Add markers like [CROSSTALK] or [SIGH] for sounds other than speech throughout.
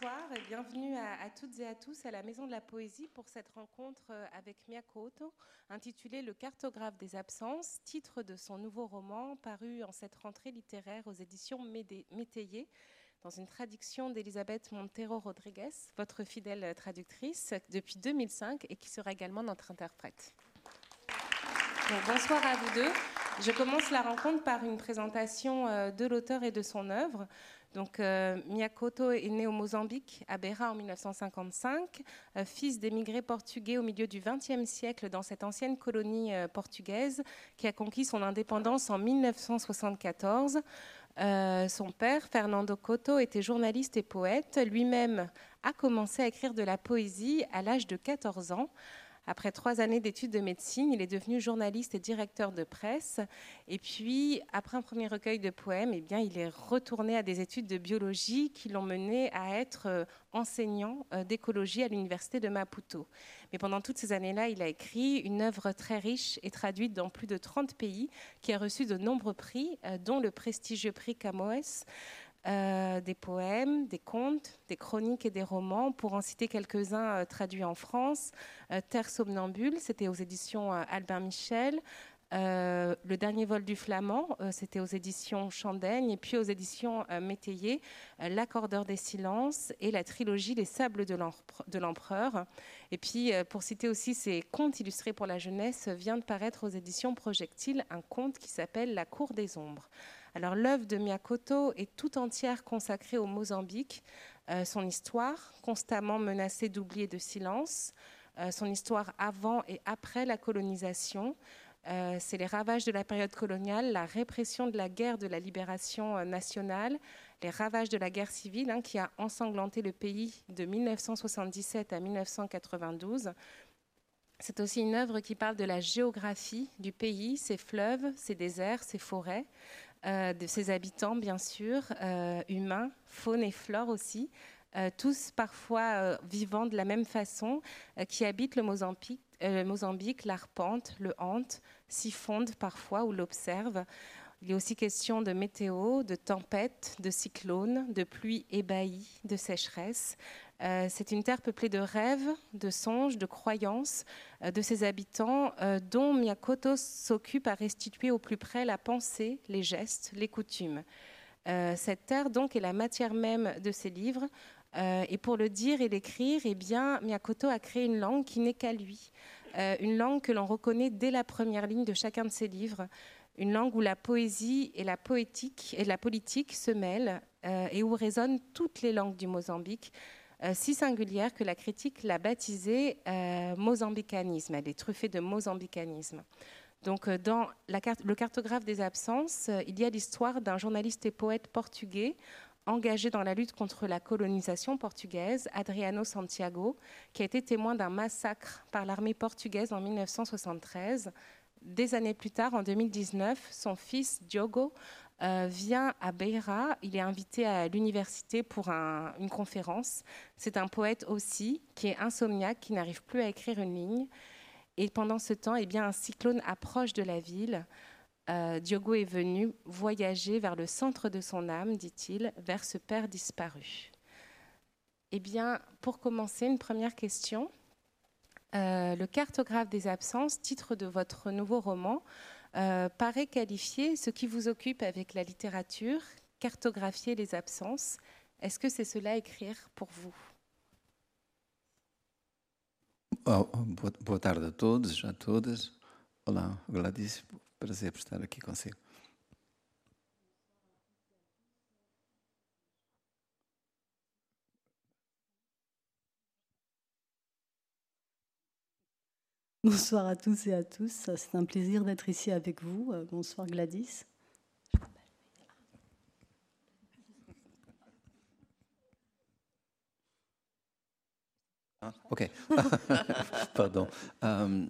bonsoir et bienvenue à, toutes et à tous à la Maison de la Poésie pour cette rencontre euh, avec Miyakoto, intitulée Le cartographe des absences, titre de son nouveau roman paru en cette rentrée littéraire aux éditions Métayer, dans une traduction d'Elisabeth Montero Rodriguez, votre fidèle traductrice depuis 2005 et qui sera également notre interprète. bonsoir à vous deux. Je commence la rencontre par une présentation euh, de l'auteur et de son œuvre. Donc, euh, est né au Mozambique, à Beira, en 1955, euh, fils d'émigrés portugais au milieu du XXe siècle dans cette ancienne colonie euh, portugaise qui a conquis son indépendance en 1974. son père, Fernando Couto, était journaliste et poète. Lui-même a commencé à écrire de la poésie à l'âge de 14 ans. Après trois années d'études de médecine, il est devenu journaliste et directeur de presse. Et puis, après un premier recueil de poèmes, eh bien, il est retourné à des études de biologie qui l'ont mené à être euh, enseignant euh, d'écologie à l'université de Maputo. Mais pendant toutes ces années-là, il a écrit une œuvre très riche et traduite dans plus de 30 pays, qui a reçu de nombreux prix, euh, dont le prestigieux prix Camões. Euh, des poèmes, des contes, des chroniques et des romans, pour en citer quelques-uns euh, traduits en France. Euh, Terre somnambule, c'était aux éditions Albert Michel. le dernier vol du flamand, c'était aux éditions Chandaigne, et puis aux éditions Métayer, L'accordeur des silences et la trilogie Les sables de l'empereur. Et puis, pour citer aussi ses contes illustrés pour la jeunesse, vient de paraître aux éditions Projectile un conte qui s'appelle La cour des ombres. Alors l'œuvre de Miyakoto est tout entière consacrée au Mozambique, euh, son histoire constamment menacée d'oubli et de silence, euh, son histoire avant et après la colonisation. Euh, c'est les ravages de la période coloniale, la répression de la guerre de la libération nationale, les ravages de la guerre civile hein, qui a ensanglanté le pays de 1977 à 1992. C'est aussi une œuvre qui parle de la géographie du pays, ses fleuves, ses déserts, ses forêts. Euh, de ses habitants, bien sûr, euh, humains, faune et flore aussi, euh, tous parfois vivant de la même façon, qui habitent le Mozambique, le Mozambique, l'arpente, le hante, s'y fondent parfois ou l'observent. Il est aussi question de météo, de tempêtes, de cyclones, de pluies ébahies, de sécheresse. Euh, c'est une terre peuplée de rêves, de songes, de croyances euh, de ses habitants, euh, dont Miyakoto s'occupe à restituer au plus près la pensée, les gestes, les coutumes. cette terre donc est la matière même de ses livres. et pour le dire et l'écrire, eh bien, Miyakoto a créé une langue qui n'est qu'à lui, une langue que l'on reconnaît dès la première ligne de chacun de ses livres, une langue où la poésie et la poétique et la politique se mêlent et où résonnent toutes les langues du Mozambique, euh, si singulière que la critique l'a baptisée euh, mozambicanisme. Elle est truffée de mozambicanisme. Donc, euh, dans le cartographe des absences, il y a l'histoire d'un journaliste et poète portugais engagé dans la lutte contre la colonisation portugaise, Adriano Santiago, qui a été témoin d'un massacre par l'armée portugaise en 1973. Des années plus tard, en 2019, son fils Diogo euh, vient à Beira. Il est invité à l'université pour une conférence. C'est un poète aussi qui est insomniaque, qui n'arrive plus à écrire une ligne. Et pendant ce temps, eh bien, un cyclone approche de la ville. Euh, Diogo est venu voyager vers le centre de son âme, dit-il, vers ce père disparu. Eh bien, pour commencer, une première question. Euh, le cartographe des absences, titre de votre nouveau roman, euh, paraît qualifier ce qui vous occupe avec la littérature, cartographier les absences. Est-ce que c'est cela écrire pour vous? Oh, boa tarde a todos, a todas. Olá, Gladys, prazer estar aqui. Bonsoir à tous et à tous. C'est un plaisir d'être ici avec vous. Euh, bonsoir Gladys. Ah, ok. [LAUGHS] Pardon. Um,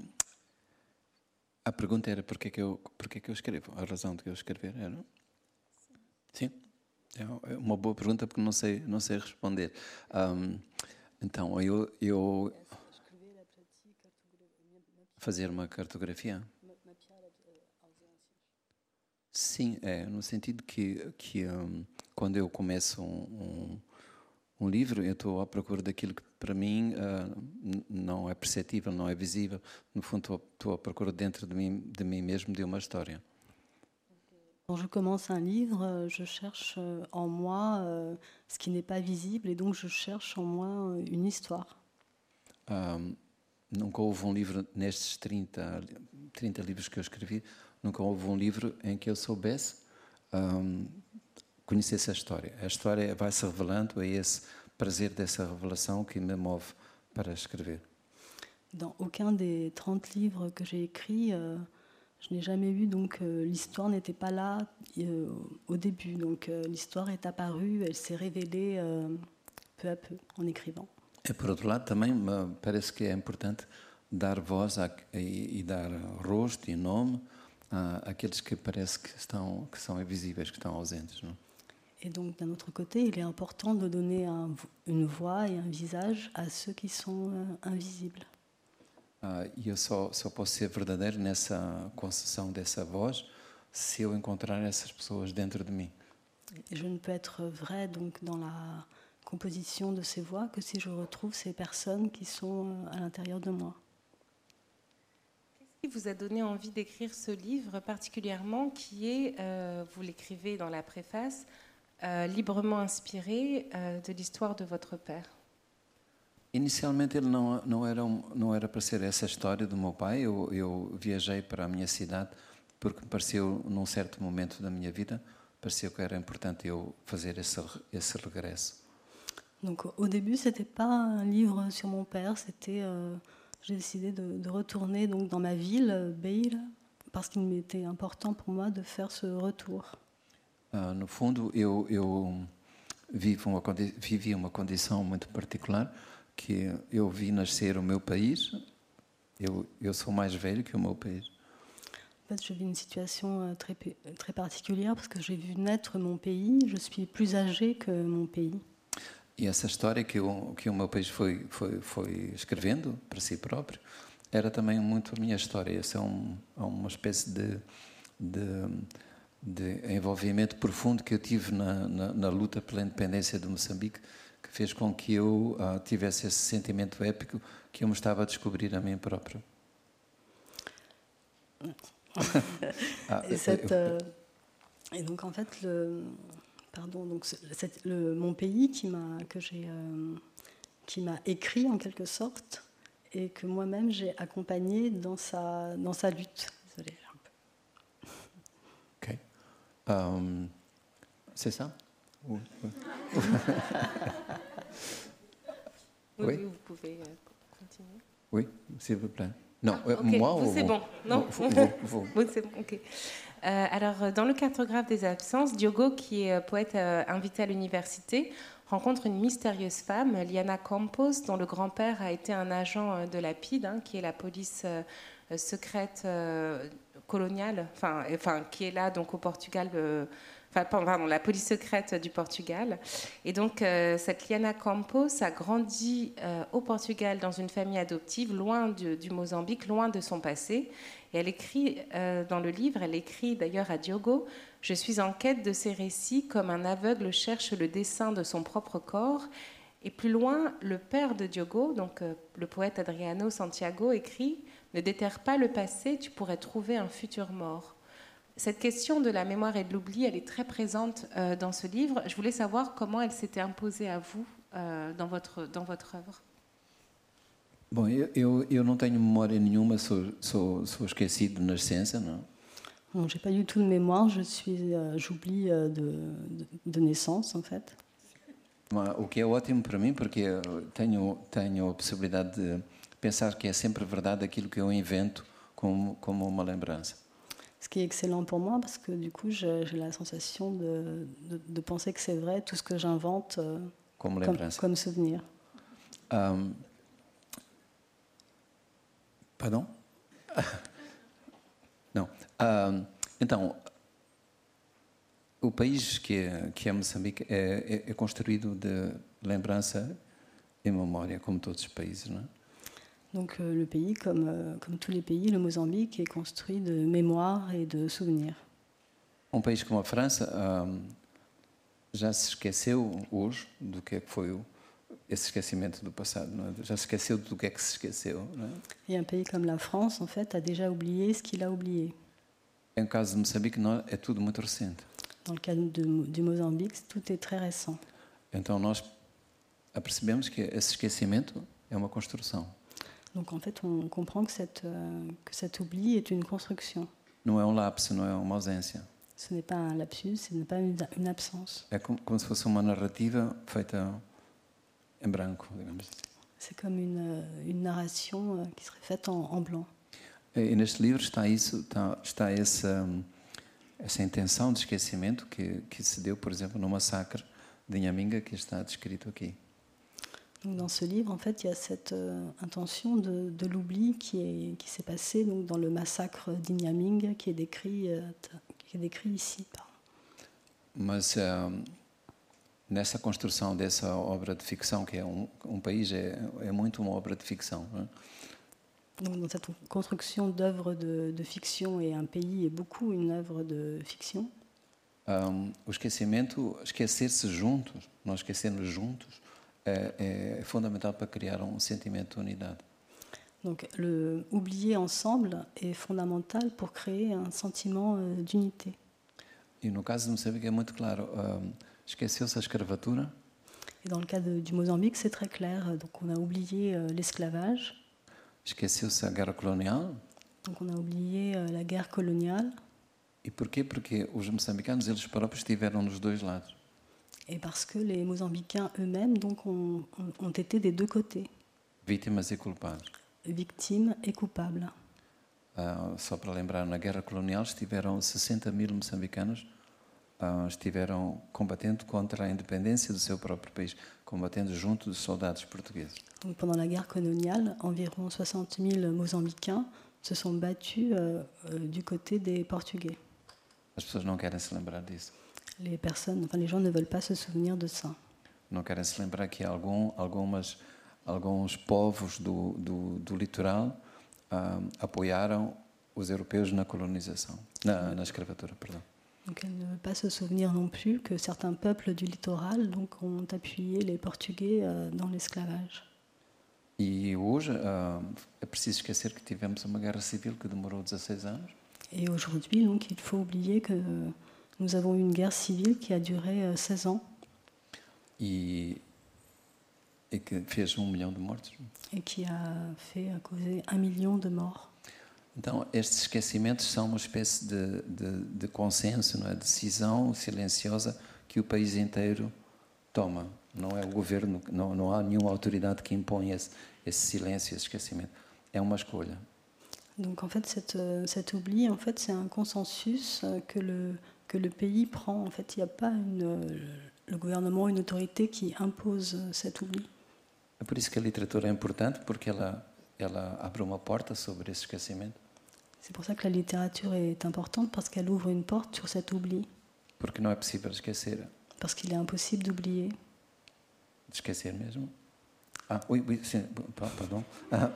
a pergunta era por que, que, eu, por que, que eu escrevo? A razão de eu escrever era? Sim. É uma boa pergunta porque não sei, não sei responder. Um, então, eu, eu Fazer uma cartografia? Sim, é, no sentido que, que um, quando eu começo um, um, um livro, eu estou à procura daquilo que para mim uh, não é perceptível, não é visível. No fundo, estou, à procura dentro de mim, de mim mesmo de uma história. Quand je commence un livre, je cherche euh, en moi euh, ce qui n'est pas visible et donc je cherche en moi euh, une histoire. Um, nunca houve um livro nestes 30, 30 livros que eu escrevi, nunca houve um livro em que eu soubesse um, conhecesse a história. A história vai se revelando, é esse prazer dessa revelação qui me move para escrever. Dans aucun des 30 livres que j'ai écrits, euh, je n'ai jamais eu, donc euh, l'histoire n'était pas là euh, au début. Donc euh, l'histoire est apparue, elle s'est révélée euh, peu à peu en écrivant. E por outro lado, também me parece que é importante dar voz a, e, e, dar rosto e nome a, àqueles que parece que estão que são invisíveis, que estão ausentes, não? Et donc d'un autre côté, il est important de donner un, une voix et un visage à ceux qui sont euh, invisibles. E eu só, só posso ser verdadeiro nessa concessão dessa voz se eu encontrar essas pessoas dentro de mim. Je ne peux être vrai donc dans la composition de ces voix que si je retrouve ces personnes qui sont euh, à l'intérieur de moi. Qu'est-ce qui vous a donné envie d'écrire ce livre particulièrement qui est, euh, vous l'écrivez dans la préface, euh, librement inspiré euh, de l'histoire de votre père? Inicialmente ele não não era um, não era para ser essa história do meu pai. Eu, eu viajei para a minha cidade porque me pareceu num certo momento da minha vida pareceu que era importante eu fazer esse esse regresso. Donc au début, c'était pas un livre sur mon père, c'était euh, j'ai décidé de, de, retourner donc dans ma ville, Beil, parce qu'il m'était important pour moi de faire ce retour. No fundo, eu eu vivo uma vivi uma condição muito particular que eu vi nascer o meu país. Eu, eu sou mais velho que o meu país. En fait, je vis une situation euh, très, très particulière parce que j'ai vu naître mon pays. Je suis plus âgé que mon pays. E essa história que o, que o meu país foi, foi, foi escrevendo para si próprio era também muito a minha história. Essa é, um, é uma espécie de, de, de, envolvimento profundo que eu tive na, na, na luta pela independência de Moçambique que fez com que eu uh, tivesse esse sentimento épico que eu me estava a descobrir a mim próprio. [LAUGHS] ah, cette, euh, et, donc en fait, le, pardon, donc le, mon pays qui m'a que j'ai euh, qui m'a écrit en quelque sorte et que moi-même j'ai accompagné dans sa dans sa lutte. Désolée, un peu. [LAUGHS] Ok. Um, C'est ça. [LAUGHS] Oui, oui. oui, vous pouvez euh, continuer. Oui, s'il vous plaît. Non, ah, okay. moi vous, ou c'est bon. Non, vous, vous, vous. [LAUGHS] c'est bon. Ok. Euh, alors, dans le cartographe des absences, Diogo, qui est poète euh, invité à l'université, rencontre une mystérieuse femme, Liana Campos, dont le grand-père a été un agent euh, de la PID, hein, qui est la police euh, secrète euh, coloniale, enfin, enfin, qui est là donc au Portugal pardon, la police secrète du Portugal. Et donc, euh, cette Liana Campos a grandi euh, au Portugal dans une famille adoptive, loin du, Mozambique, loin de son passé. Et elle écrit euh, dans le livre, elle écrit d'ailleurs à Diogo Je suis en quête de ces récits comme un aveugle cherche le dessin de son propre corps. Et plus loin, le père de Diogo, donc euh, le poète Adriano Santiago, écrit Ne déterre pas le passé, tu pourrais trouver un futur mort. Cette question de la mémoire et de l'oubli, elle est très présente euh, dans ce livre. Je voulais savoir comment elle s'était imposée à vous dans, votre, dans votre œuvre. Bom, eu, eu, eu não tenho memória nenhuma, sou, sou, sou esquecido de nascença, não? Bon, j'ai pas du tout de mémoire, je suis, euh, j'oublie euh, de, de, de, naissance en fait. o que é ótimo para mim, porque tenho tenho a possibilidade de pensar que é sempre verdade aquilo que eu invento como como uma lembrança. Ce qui est excellent pour moi parce que du coup, j'ai la sensation de, de, de, penser que c'est vrai tout ce que j'invente euh, comme, comme, comme, souvenir. Um, pardon? [LAUGHS] Não. Então, o país que é, que é Moçambique é, é, é construído de lembrança e memória, como todos os países, não é? Donc euh, le pays, comme, euh, comme tous les pays, le Mozambique est construit de mémoire et de souvenirs. Um país como a França já se esqueceu hoje do que é que foi o, esse esquecimento do passado. É? Já se esqueceu do que é que se esqueceu. É? Comme en fait, a déjà oublié ce qu'il a oublié. Em caso de Moçambique, não, é tudo muito recente. Dans le cas de, du Mozambique, tout est très récent. Então nós apercebemos que esse esquecimento é uma construção. Donc en fait, on comprend que, cette, euh, que cet oubli est une construction. Não é um lapso, não é uma ausência. Ce n'est pas un lapsus, ce n'est pas une, une absence. É como, como se fosse uma narrativa feita em branco, digamos. C'est comme une, euh, une narration euh, qui serait faite en, en blanc. E neste livro está isso, está, está essa, essa intenção de esquecimento que, que se deu, por exemplo, no massacre de Inhaminga, que está descrito aqui. Donc dans ce livre, en fait, il y a cette euh, intention de, de l'oubli qui est qui s'est passé donc dans le massacre d'Inyaming, qui est décrit euh, qui est décrit ici. pardon. Mas um, nessa construção dessa obra de ficção, que é um, país, é, é muito uma obra de ficção. não é? Donc dans cette construction d'œuvres de, de fiction et un pays est beaucoup une œuvre de fiction. Um, o esquecimento, esquecer-se juntos, nós esquecermos juntos, é, é fundamental para criar um sentimento de unidade. Donc le oublier ensemble est fondamental pour créer un sentiment euh, d'unité. E no caso de Moçambique é muito claro, um, esqueceu-se a escravatura, Et dans le cas de- du Mozambique, c'est très clair. Donc on a oublié euh, l'esclavage, esqueceu-se a guerra colonial. donc on a oublié euh, la guerre coloniale. E porquê? Porque os moçambicanos, eles próprios, estiveram nos dois lados. Et parce que les Mozambicains eux-mêmes donc, ont, ont- été des deux côtés, Vítimas e culpados. victimes et coupables. Ah, só para lembrar, na guerra colonial estiveram 60 mil moçambicanos estiveram combatendo contra a independência do seu próprio país, combatendo junto dos soldados portugueses. Donc, pendant la guerre coloniale, environ 60 000 Mozambicains se sont battus euh, euh, du côté des Portugais. As pessoas não querem se lembrar disso. Les personnes, enfin les gens ne veulent pas se souvenir de ça. Não querem se lembrar que algum, algumas, alguns povos do, do, do litoral ah, apoiaram os europeus na colonização, na, na escravatura, perdão. Donc elle ne veut pas se souvenir non plus que certains peuples du littoral donc, ont appuyé les Portugais euh, dans l'esclavage. E hoje ah, é preciso esquecer que tivemos uma guerra civil que demorou 16 anos. Et aujourd'hui, donc, il faut oublier que nous avons eu une guerre civile qui a duré euh, 16 ans e, e que fez um milhão de mortos. et qui a fait a causé un million de morts. Então, estes esquecimentos são uma espécie de, de, de consenso, não é? decisão silenciosa que o país inteiro toma. Não é o governo, não, não há nenhuma autoridade que impõe esse, esse silêncio, esse esquecimento. É uma escolha. Donc en fait, cette, cet oubli, en fait, c'est un consensus euh, que le, que le pays prend. En fait, il n'y a pas une, euh, le gouvernement, une autorité qui impose cet oubli. É por isso que a literatura é importante, porque ela, ela abre uma porta sobre esse esquecimento. C'est pour ça que la littérature est importante parce qu'elle ouvre une porte sur cet oubli, Porque não é possível esquecer, parce qu'il est impossible d'oublier. esquecer mesmo. Ah, ui, ui, sim, pa- perdão. Ah,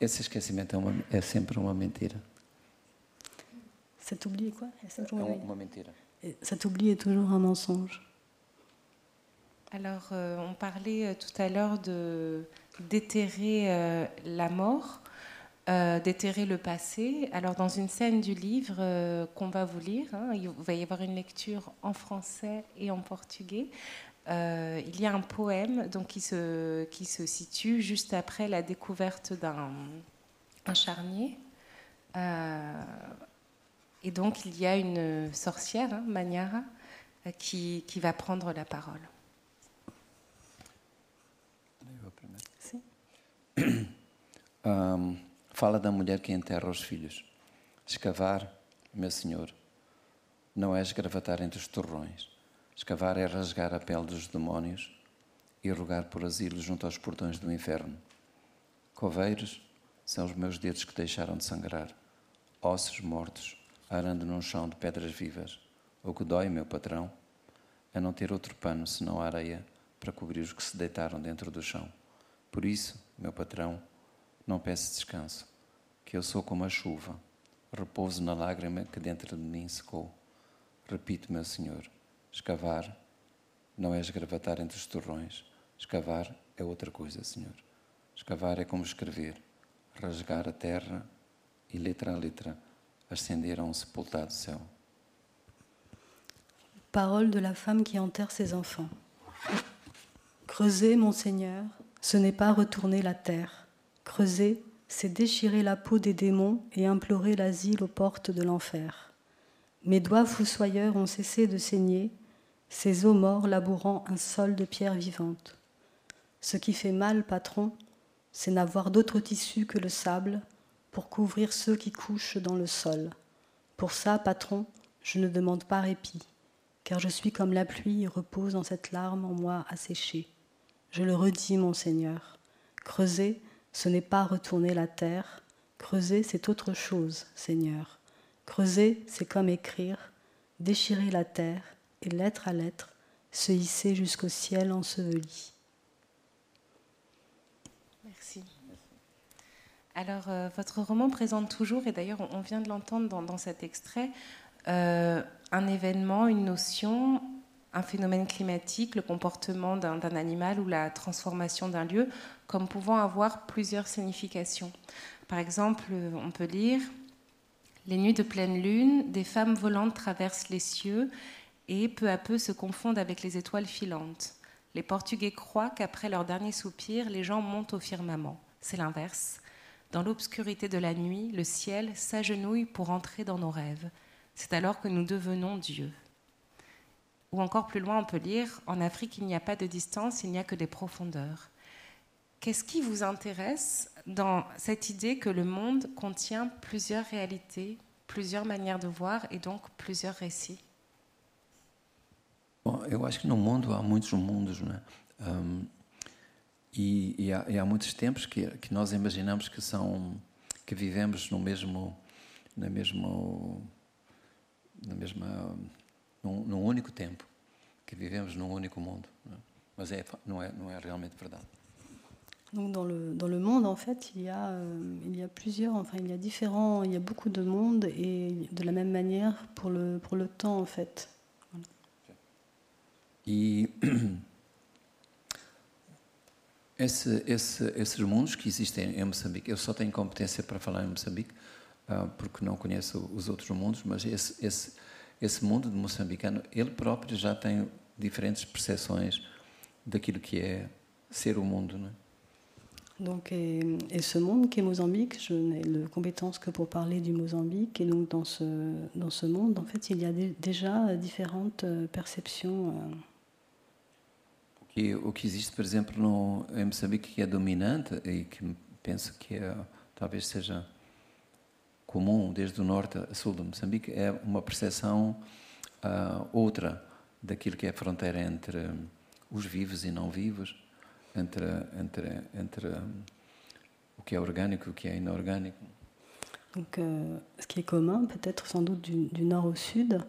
esse esquecimento é, uma, é sempre uma mentira. Cet oubli est quoi? C'est É toujours- uma mentira. Et Cet oubli est toujours un mensonge. Alors, euh, on parlait euh, tout à l'heure de déterrer euh, la mort, euh, déterrer le passé. Alors, dans une scène du livre euh, qu'on va vous lire, hein, il va y avoir une lecture en français et en portugais. euh, il y a un poème donc, qui, se, qui se situe juste après la découverte d'un un charnier. Euh, et donc, il y a une sorcière, hein, Maniara, qui, qui va prendre la parole. [CLEARS THROAT] fala da mulher que enterra os filhos. Escavar, meu senhor, não é esgravatar entre os torrões. Escavar é rasgar a pele dos demónios e rogar por asilo junto aos portões do inferno. Coveiros são os meus dedos que deixaram de sangrar. Ossos mortos, arando num chão de pedras vivas. O que dói, meu patrão, é não ter outro pano senão a areia para cobrir os que se deitaram dentro do chão. Por isso, meu patrão, não peço descanso, que eu sou como a chuva, repouso na lágrima que dentro de mim secou. Repito, meu senhor, escavar não é esgravatar entre os torrões, Escavar é outra coisa, Senhor. Escavar é como escrever, rasgar a terra e, letra a letra, ascender a um sepultado céu. Parole de la femme qui enterre ses enfants. Creuser, mon Seigneur, ce n'est pas retourner la terre. Creuser, c'est déchirer la peau des démons et implorer l'asile aux portes de l'enfer. Mes doigts foussoyeurs ont cessé de saigner, ces os morts labourant un sol de pierre vivante. Ce qui fait mal, patron, c'est n'avoir d'autre tissu que le sable pour couvrir ceux qui couchent dans le sol. Pour ça, patron, je ne demande pas répit, car je suis comme la pluie et repose dans cette larme en moi asséchée. Je le redis, mon Seigneur. Creuser, ce n'est pas retourner la terre. Creuser, c'est autre chose, Seigneur. Creuser, c'est comme écrire, déchirer la terre et lettre à lettre se hisser jusqu'au ciel enseveli. Merci. Alors, euh, votre roman présente toujours, et d'ailleurs on vient de l'entendre dans, cet extrait, euh, un événement, une notion, un phénomène climatique, le comportement d'un animal ou la transformation d'un lieu, comme pouvant avoir plusieurs significations. Par exemple, on peut lire Les nuits de pleine lune, des femmes volantes traversent les cieux et peu à peu se confondent avec les étoiles filantes. Les Portugais croient qu'après leur dernier soupir, les gens montent au firmament. C'est l'inverse. Dans l'obscurité de la nuit, le ciel s'agenouille pour entrer dans nos rêves. C'est alors que nous devenons Dieu. Ou encore plus loin, on peut lire En Afrique, il n'y a pas de distance, il n'y a que des profondeurs. Qu'est-ce qui vous intéresse dans cette idée que le monde contient plusieurs réalités, plusieurs manières de voir et donc plusieurs récits? Bom, eu acho que no mundo há muitos mundos, né? Um, e, e, há, e, há, muitos tempos que, que nós imaginamos que são que vivemos no mesmo na mesmo na mesma num, num único tempo, que vivemos num único mundo. Mas é, não, é, não é realmente verdade. Donc dans le, dans le monde, en fait, il y, a, euh, il y a plusieurs, enfin, il y a différents, il y a beaucoup de mondes et de la même manière pour le, pour le temps, en fait. Voilà. E [CLEARS THROAT] esse, esse, esses mundos que existem em Moçambique, eu só tenho competência para falar em Moçambique, uh, porque não conheço os outros mundos, mas esse, esse, esse mundo de moçambicano, ele próprio já tem diferentes percepções daquilo que é ser o mundo, não é? Donc, et, et, ce monde qui est Mozambique, je n'ai de compétences que pour parler du Mozambique. Et donc, dans ce, dans ce monde, en fait, il y a déjà différentes euh, perceptions. Euh. O, que, o que existe, por exemplo, no, em Moçambique, que é dominante e que penso que é, talvez seja comum desde o norte a sul de Moçambique é uma percepção uh, outra daquilo que é a fronteira entre os vivos e não vivos, entre, entre, entre o que est organique et o que est inorganique. Donc, euh, ce qui est commun, peut-être sans doute du, du, nord au sud,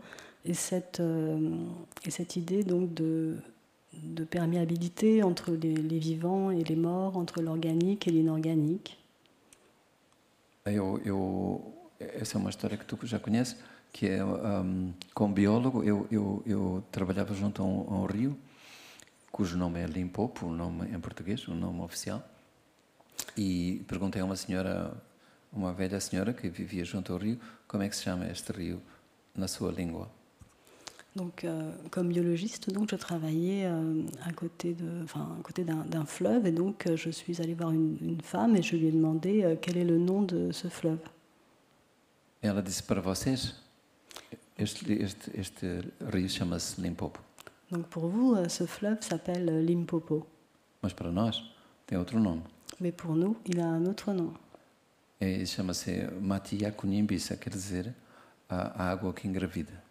est cette, euh, cette idée donc de, de perméabilité entre les, les, vivants et les morts, entre l'organique et l'inorganique. Eu, eu, essa é uma história que tu já conheces, que é um, como biólogo, eu, eu, eu trabalhava junto a um, a um, rio, cujo nome é Limpopo, o nome em português, o nome oficial, e perguntei a uma senhora, uma velha senhora que vivia junto ao rio, como é que se chama este rio na sua língua. Donc, euh, comme biologiste, donc je travaillais euh, à côté de, enfin, à côté d'un fleuve, et donc euh, je suis allée voir une, une, femme et je lui ai demandé euh, quel est le nom de ce fleuve. Ela disse para vocês, este, este, este rio chama-se Limpopo? Donc pour vous, euh, ce fleuve s'appelle euh, Limpopo. Mas para nós tem outro nome. Mais pour nous, il a un autre nom. E chama-se Matia Kunyimbisa, quer dizer a água que engravida.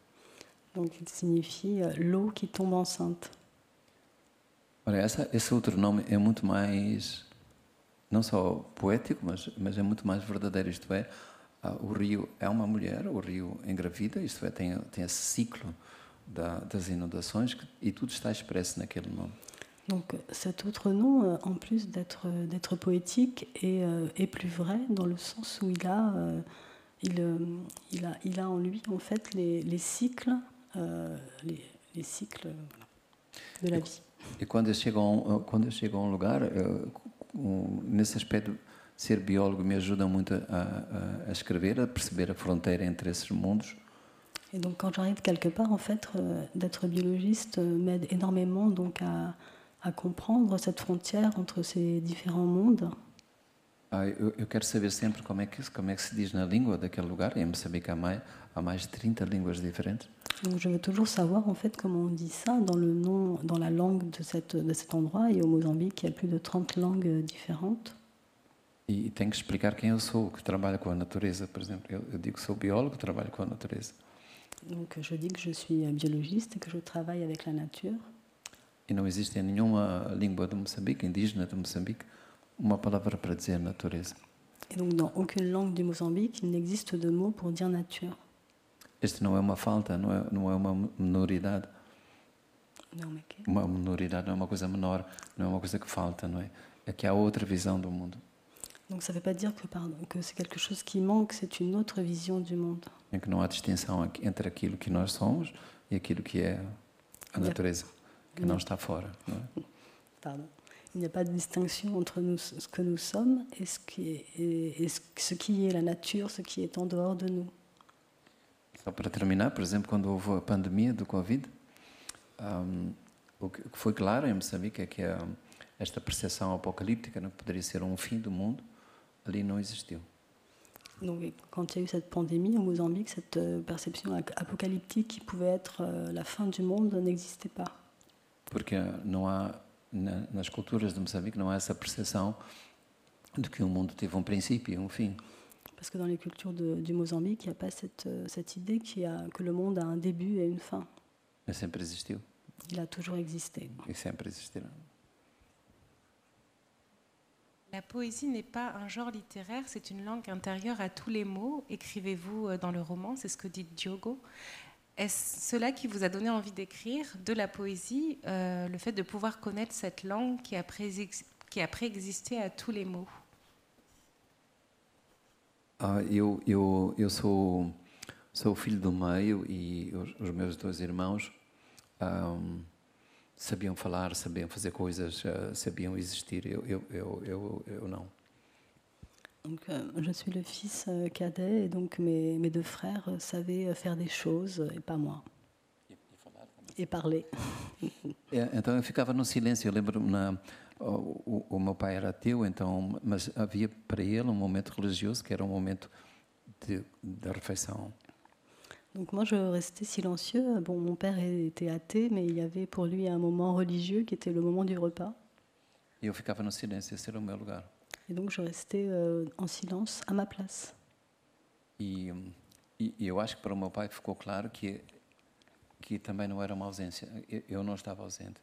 Donc il signifie euh, l'eau qui tombe enceinte. Ora, essa, esse outro nome é muito mais, não só poético, mas, mas é muito mais verdadeiro. Isto é, ah, o rio é uma mulher, o rio engravida, isto é, tem, tem esse ciclo da, das inundações e tudo está expresso naquele nome. Donc cet autre nom, euh, en plus d'être euh, poétique, est, est, plus vrai dans le sens où il a, il, il a, il a en lui en fait les, les cycles, les, les, cycles voilà, de la e, vie. E quando eu chego a um, quando eu chego a um lugar, eu, nesse aspecto, ser biólogo me ajuda muito a, a, a, escrever, a perceber a fronteira entre esses mundos. Et donc quand j'arrive quelque part, en fait, euh, d'être biologiste euh, m'aide énormément donc à, à comprendre cette frontière entre ces différents mondes. Ah, eu, eu, quero saber sempre como é, que, como é que se diz na língua daquele lugar. Em Moçambique há mais de 30 línguas diferentes. Donc je veux toujours savoir en fait comment on dit ça dans le nom, dans la langue de, cette, de cet endroit. Et au Mozambique, il y a plus de 30 langues différentes. E tenho que explicar quem eu sou, que trabalha com a natureza, por exemplo. Eu, eu digo que sou biólogo, trabalho com a natureza. Donc je dis que je suis biologiste et que je travaille avec la nature. E não existe em nenhuma língua de Moçambique, indígena de Moçambique, uma palavra para dizer natureza. Et donc dans aucune langue du Mozambique, il n'existe de mot pour dire nature. Este não é uma falta, não é, não é uma minoridade. Não, mas que? Uma minoridade não é uma coisa menor, não é uma coisa que falta, não é? É que há outra visão do mundo. Donc ça ne veut pas dire que, pardon, que c'est quelque chose qui manque, c'est une autre vision du monde. É que não há distinção entre aquilo que nós somos e aquilo que é a natureza, que não está fora. Não é? Pardon. Il n'y a pas de distinction entre nous, ce que nous sommes et ce qui est, et, et ce qui est la nature, ce qui est en dehors de nous. Só para terminar, por exemplo, quando houve a pandemia do Covid, um, o que foi claro em Moçambique é que a, esta percepção apocalíptica, não poderia ser um fim do mundo, ali não existiu. Donc, quand il y a eu cette pandémie au Mozambique, cette euh, perception apocalyptique qui pouvait être euh, la fin du monde n'existait pas. Porque não há na, nas culturas de Moçambique não há essa percepção de que o mundo teve um princípio e um fim. Parce que dans les cultures de, du Mozambique, il n'y a pas cette, euh, cette idée qu'il y a, que le monde a un début et une fin. Ele sempre existiu Il a toujours existé. sempre. La poésie n'est pas un genre littéraire, c'est une langue intérieure à tous les mots. Écrivez-vous euh, dans le roman, c'est ce que dit Diogo. Est-ce cela qui vous a donné envie d'écrire de la poésie, euh, le fait de pouvoir connaître cette langue qui a, qui a préexisté à tous les mots? Ah, eu, eu, eu sou, sou o filho do meio e os, os meus dois irmãos ahm, sabiam falar, sabiam fazer coisas, ah, sabiam existir. Eu, eu, eu, eu, eu não. Donc, euh, je suis le fils euh, cadet et donc mes, mes deux frères euh, savaient faire des choses et pas moi. Et parler. É, [LAUGHS] então eu ficava no silêncio. Eu lembro-me, na- o, o, o meu pai era ateu, então, mas havia para ele um momento religioso que era um momento de, de refeição. Donc moi, je restais silencieux. Bon, mon père était athée, mais il y avait pour lui un moment religieux qui était le moment du repas. E eu ficava no silêncio, esse era o meu lugar. Et donc je restais euh, en silence à ma place. E, e, e eu acho que para o meu pai ficou claro que que também não era uma ausência. Eu, eu não estava ausente.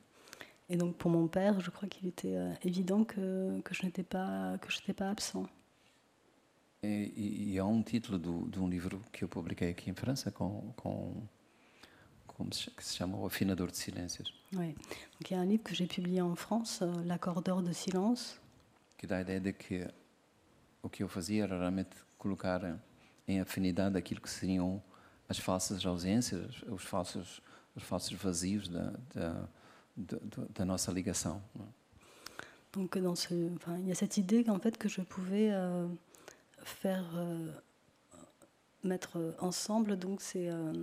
Et donc pour mon père, je crois qu'il était euh, évident que, que je n'étais pas, que je n'étais pas absent. E, e, e há um título do, de um livro que eu publiquei aqui em França com, com que se chama O Afinador de Silêncios, Ouais. Donc il y a un livre que j'ai publié en France, euh, L'accordeur de silence, que dá a ideia de que o que eu fazia era realmente colocar em afinidade aquilo que seriam as falsas ausências, os falsos, os falsos vazios da, da, da, da nossa ligação. Donc dans ce, enfin, il y a cette idée qu'en fait que je pouvais euh, faire euh, mettre ensemble donc ces, euh,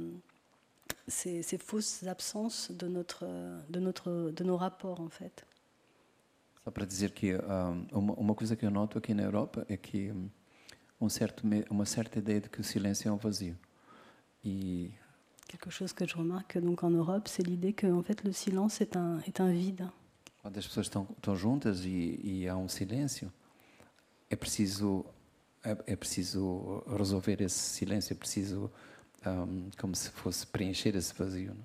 ces, ces fausses absences de notre, de notre, de nos rapports en fait. Só para dizer que uma, uma coisa que eu noto aqui na Europa é que um certo, uma certa ideia de que o silêncio é um vazio. E Quelque chose que je remarque donc en Europe, c'est l'idée que en fait le silence est un, est un vide. quando as pessoas estão, estão juntas e, e há um silêncio, é preciso é, é preciso resolver esse silêncio, é preciso hum, como se fosse preencher esse vazio. não?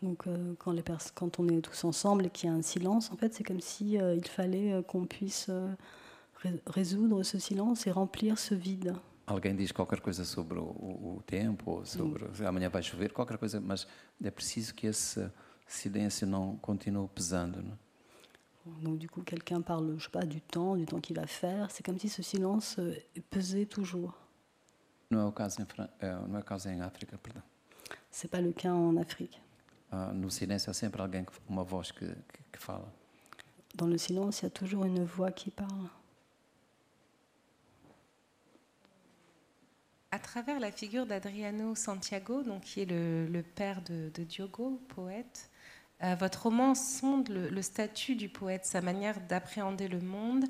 Donc euh, quand, les quand on est tous ensemble et qu'il y a un silence, en fait c'est comme si euh, il fallait euh, qu'on puisse euh, ré- résoudre ce silence et remplir ce vide. Alguém diz qualquer coisa sobre o, o- o tempo, ou sobre amanhã vai chover, qualquer coisa, mas é preciso que esse silêncio não continue pesando. não? Donc du coup quelqu'un parle, je sais pas, du temps, du temps qu'il va faire. C'est comme si ce silence euh, pesait toujours. Não é o caso em, Fran- eh, não é o caso em África, perdão. C'est pas le cas en Afrique. uh, no silêncio há sempre alguém, uma voz que, que, que fala. Dans le silence, il y a toujours une voix qui parle. À travers la figure d'Adriano Santiago, donc, qui est le, père de, de, Diogo, poète, euh, votre roman sonde le, statut du poète, sa manière d'appréhender le monde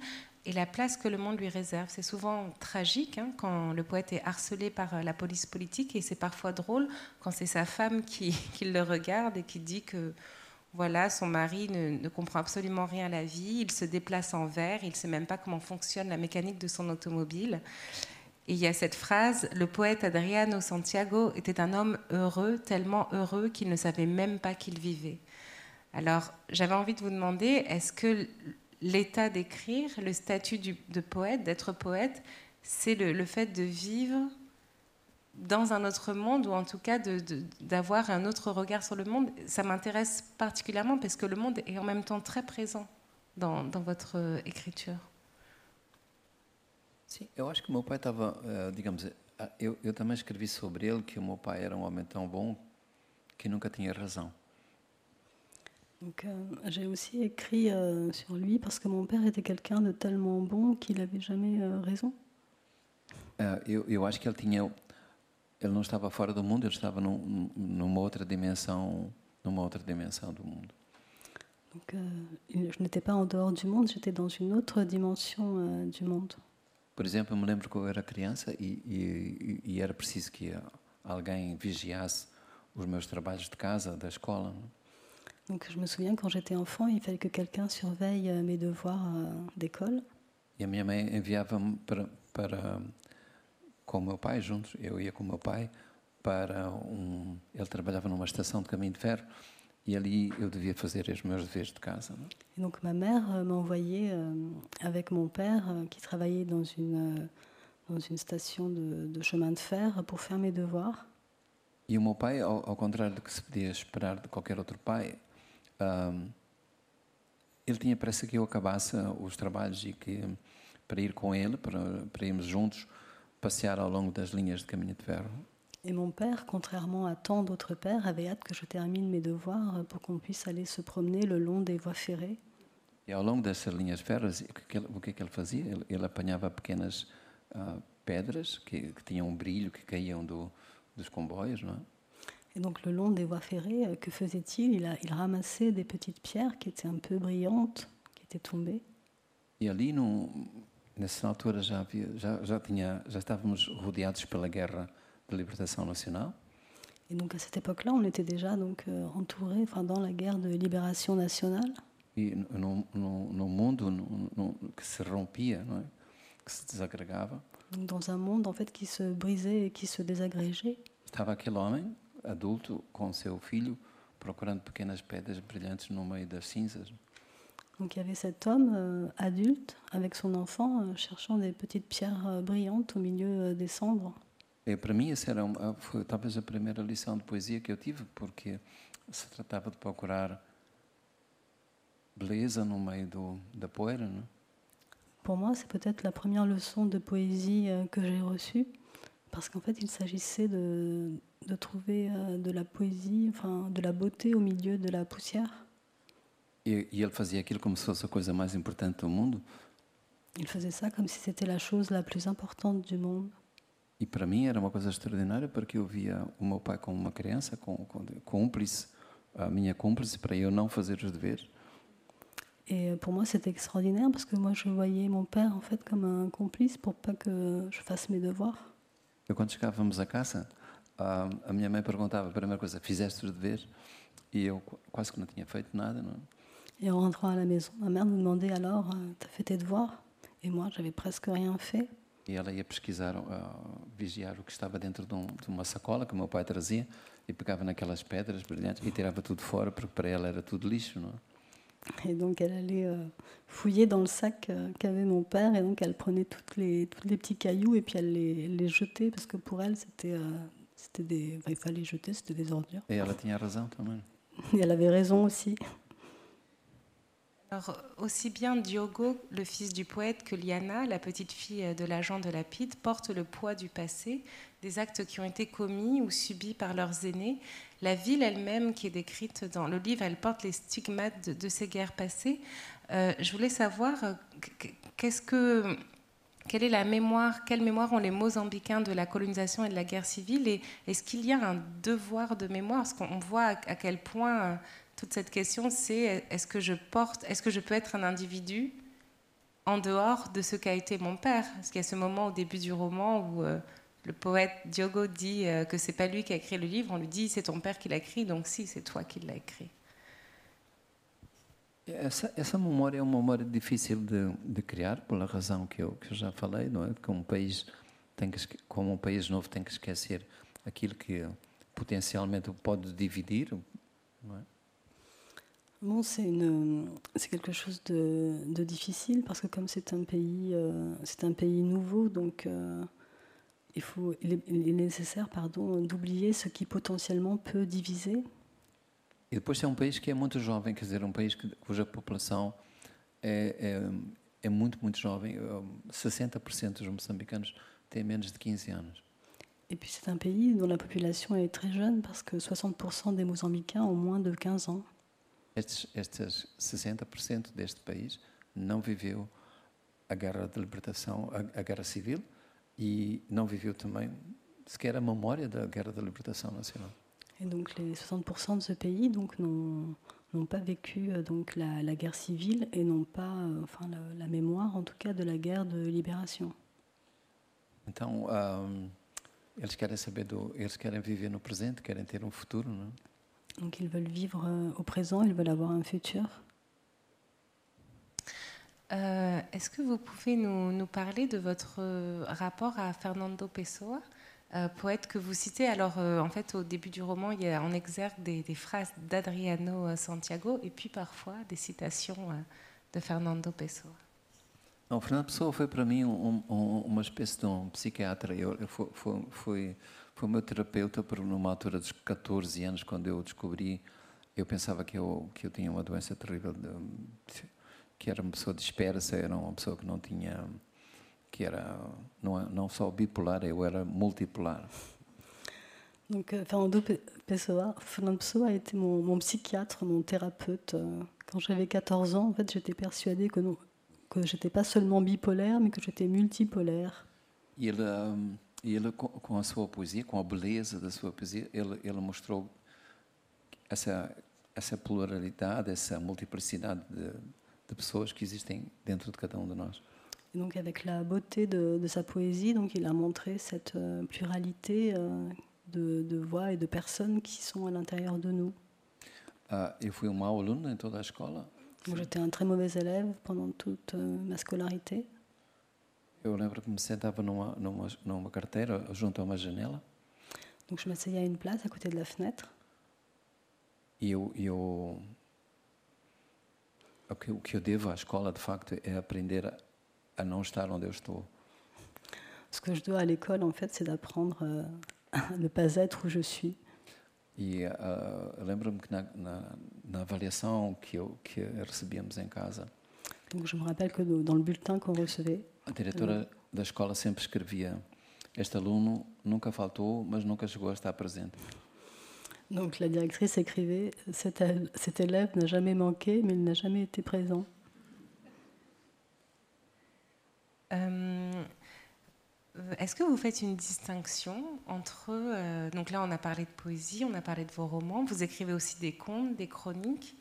et la place que le monde lui réserve. C'est souvent tragique hein, quand le poète est harcelé par euh, la police politique et c'est parfois drôle quand c'est sa femme qui, [LAUGHS] qui, le regarde et qui dit que voilà, son mari ne, ne, comprend absolument rien à la vie, il se déplace en verre, il ne sait même pas comment fonctionne la mécanique de son automobile. Et il y a cette phrase, le poète Adriano Santiago était un homme heureux, tellement heureux qu'il ne savait même pas qu'il vivait. Alors, j'avais envie de vous demander, est-ce que l'état d'écrire, le statut de poète, d'être poète, c'est le, fait de vivre dans un autre monde, ou en tout cas d'avoir un autre regard sur le monde? Ça m'intéresse particulièrement parce que le monde est en même temps très présent dans, dans votre écriture. Sim, eu acho que o meu pai estava, uh, digamos, eu, eu também escrevi sobre ele que o meu pai era um homem tão bom que nunca tinha razão. Donc, euh, j'ai aussi écrit euh, sur lui parce que mon père était quelqu'un de tellement bon qu'il n'avait jamais euh, raison. eu, eu acho que ele tinha, ele não estava fora do mundo, ele estava num, numa outra dimensão, numa outra dimensão do mundo. Donc, je n'étais pas en dehors du monde, j'étais dans une autre dimension du monde. Por exemplo, eu me lembro que eu era criança e, e, e era preciso que alguém vigiasse os meus trabalhos de casa, da escola. Donc je me souviens quand j'étais enfant, il fallait que quelqu'un surveille mes devoirs d'école. E a minha mãe enviava-me para, para com o meu pai juntos, eu ia com o meu pai para um, ele trabalhava numa estação de caminho de ferro e ali eu devia fazer os meus deveres de casa. Et donc ma mère euh, m'envoyait euh, avec mon père euh, qui travaillait dans une dans une station de, de, chemin de fer pour faire mes devoirs. E o meu pai, ao, ao contrário do que se podia esperar de qualquer outro pai, um, ele tinha pressa que eu acabasse os trabalhos e que para ir com ele, para, para irmos juntos passear ao longo das linhas de caminho de ferro. Et mon père, contrairement à tant d'autres pères, avait hâte que je termine mes devoirs pour qu'on puisse aller se promener le long des voies ferrées. E ao longo dessas linhas ferras, o que é que ele fazia? Ele, ele apanhava pequenas uh, pedras que, que, tinham um brilho, que caíam do, dos comboios, não é? Et donc le long des voies ferrées, que faisait-il? Il, il ramassait des petites pierres qui étaient un peu brillantes, qui étaient tombées. E ali, no, nessa altura, já, havia, já, já, tinha, já estávamos rodeados pela guerra de libération nationale. Et donc à cette époque-là, on était déjà donc euh, entouré, enfin dans la guerre de libération nationale. E no, no, no mundo no, no, que se rompia, não é? que se desagregava. Donc dans un monde en fait qui se brisait et qui se désagrégeait. Estava aquele homem adulto com seu filho procurando pequenas pedras brilhantes no meio das cinzas. Donc il y avait cet homme euh, adulte avec son enfant euh, cherchant des petites pierres euh, brillantes au milieu des cendres. Para mim essa era uma, foi talvez a primeira lição de poesia que eu tive, porque se tratava de procurar beleza no meio do, da poeira. Não? Pour moi, c'est peut-être la première leçon de poésie euh, que j'ai reçue, parce qu'en fait, il s'agissait de, de trouver euh, de la poésie, enfin, de la beauté au milieu de la poussière. E, e ele fazia aquilo como se fosse a coisa mais importante do mundo? Il faisait ça comme si c'était la chose la plus importante du monde. E para mim era uma coisa extraordinária porque eu via o meu pai como uma criança, com, com cúmplice, a minha cúmplice para eu não fazer os deveres. Et pour moi, c'était extraordinaire parce que moi, je voyais mon père en fait comme un complice pour pas que je fasse mes devoirs. Eu quando chegávamos a casa, a, a minha mãe perguntava a primeira coisa: fizeste os deveres? E eu quase que não tinha feito nada, não. Et en rentrant à la maison, ma mère me demandait alors, t'as fait tes devoirs Et moi, j'avais presque rien fait. E ela ia pesquisar, uh, vigiar o que estava dentro de, um, de, uma sacola que o meu pai trazia e pegava naquelas pedras brilhantes e tirava tudo fora porque para ela era tudo lixo, não é? Et donc elle allait euh, fouiller dans le sac euh, qu'avait mon père et donc elle prenait toutes les, tous les petits cailloux et puis elle les, les jetait parce que pour elle c'était euh, c'était des enfin, il fallait jeter c'était des ordures. Et ela tinha razão também. Et elle avait raison aussi. Alors, aussi bien Diogo, le fils du poète, que Liana, la petite fille de l'agent de Lapide, portent le poids du passé, des actes qui ont été commis ou subis par leurs aînés. La ville elle-même, qui est décrite dans le livre, elle porte les stigmates de, ces guerres passées. Euh, je voulais savoir euh, qu'est-ce que quelle est la mémoire, quelle mémoire ont les Mozambicains de la colonisation et de la guerre civile? Et est-ce qu'il y a un devoir de mémoire? Parce qu'on voit à quel point euh, toute cette question, c'est est-ce que je porte, est-ce que je peux être un individu en dehors de ce qu'a été mon père? Parce qu'il y a ce moment au début du roman où euh, le poète Diogo dit euh, que c'est pas lui qui a écrit le livre, on lui dit c'est ton père qui l'a écrit, donc si, c'est toi qui l'as écrit. Essa, essa memória é uma memória difícil de, de criar, pela razão que eu, que eu já falei, não é? Como um país tem que, como um país novo tem que esquecer aquilo que potencialmente pode dividir, não? Bon, c'est quelque chose de, de, difficile parce que comme c'est un pays, euh, c'est un pays nouveau, donc euh, il faut, il est, il est nécessaire, pardon, d'oublier ce qui potentiellement peut diviser. E depois é um país que é muito jovem, quer dizer, um país que, cuja população é, é, é muito, muito jovem. 60% dos moçambicanos têm menos de 15 anos. Et puis c'est un pays dont la population est très jeune parce que 60% des Mozambicains ont moins de 15 ans. Estes, estes 60% deste país não viveu a guerra de libertação, a, a guerra civil e não viveu também sequer a memória da guerra de libertação nacional. Et donc les 60% de ce pays donc n'ont pas vécu euh, donc la, la, guerre civile et n'ont pas euh, enfin la, la, mémoire en tout cas de la guerre de libération. Então um, eles querem saber do, eles querem viver no presente, querem ter um futuro, não? Donc ils veulent vivre euh, au présent, ils veulent avoir un futur. Euh, Est-ce que vous pouvez nous, nous, parler de votre rapport à Fernando Pessoa? Euh, poète que vous citez. Alors, euh, en fait, au début du roman, il y a en exergue des, des phrases d'Adriano euh, Santiago et puis parfois des citations de Fernando Pessoa. Não, Fernando Pessoa foi para mim um, um, uma espécie de um psiquiatra. Eu, eu foi, foi, foi, foi meu terapeuta por numa altura dos 14 anos, quando eu descobri, eu pensava que eu, que eu tinha uma doença terrível, de, que era uma pessoa dispersa, era uma pessoa que não tinha qui era non, non solo bipolar, eu era multipolar. Donc euh, Fernando Pessoa, Fernando Pessoa a été mon, mon, psychiatre, mon thérapeute. Euh, quand j'avais 14 ans, en fait, j'étais persuadée que non, que j'étais pas seulement bipolaire, mais que j'étais multipolaire. E ele, um, ele com a sua poesia, com a beleza da sua poesia, ele, ele mostrou essa essa pluralidade, essa multiplicidade de, de pessoas que existem dentro de cada um de nós. Et donc avec la beauté de, de, sa poésie, donc il a montré cette euh, pluralité euh, de, de, voix et de personnes qui sont à l'intérieur de nous. Uh, eu fui um mau aluno em toda a escola. J'étais un très mauvais élève pendant toute euh, ma scolarité. Eu lembro que me sentava numa, numa, numa carteira junto a uma janela. Donc je m'asseyais à une place à côté de la fenêtre. E eu, eu o que, o que eu devo à escola de facto é aprender a não estar onde eu estou. Ce que je dois à l'école, en fait, c'est d'apprendre euh, [LAUGHS] à ne pas être où je suis. E uh, lembro-me que na, na, na, avaliação que, eu, que recebíamos em casa, Donc je me rappelle que dans le bulletin qu'on recevait, a diretora da escola sempre escrevia: Este aluno nunca faltou, mas nunca chegou a estar presente. Donc la directrice écrivait cet, cet élève n'a jamais manqué, mais il n'a jamais été présent. Euh, est-ce que vous faites une distinction entre... Euh, donc là, on a parlé de poésie, on a parlé de vos romans, vous écrivez aussi des contes, des chroniques,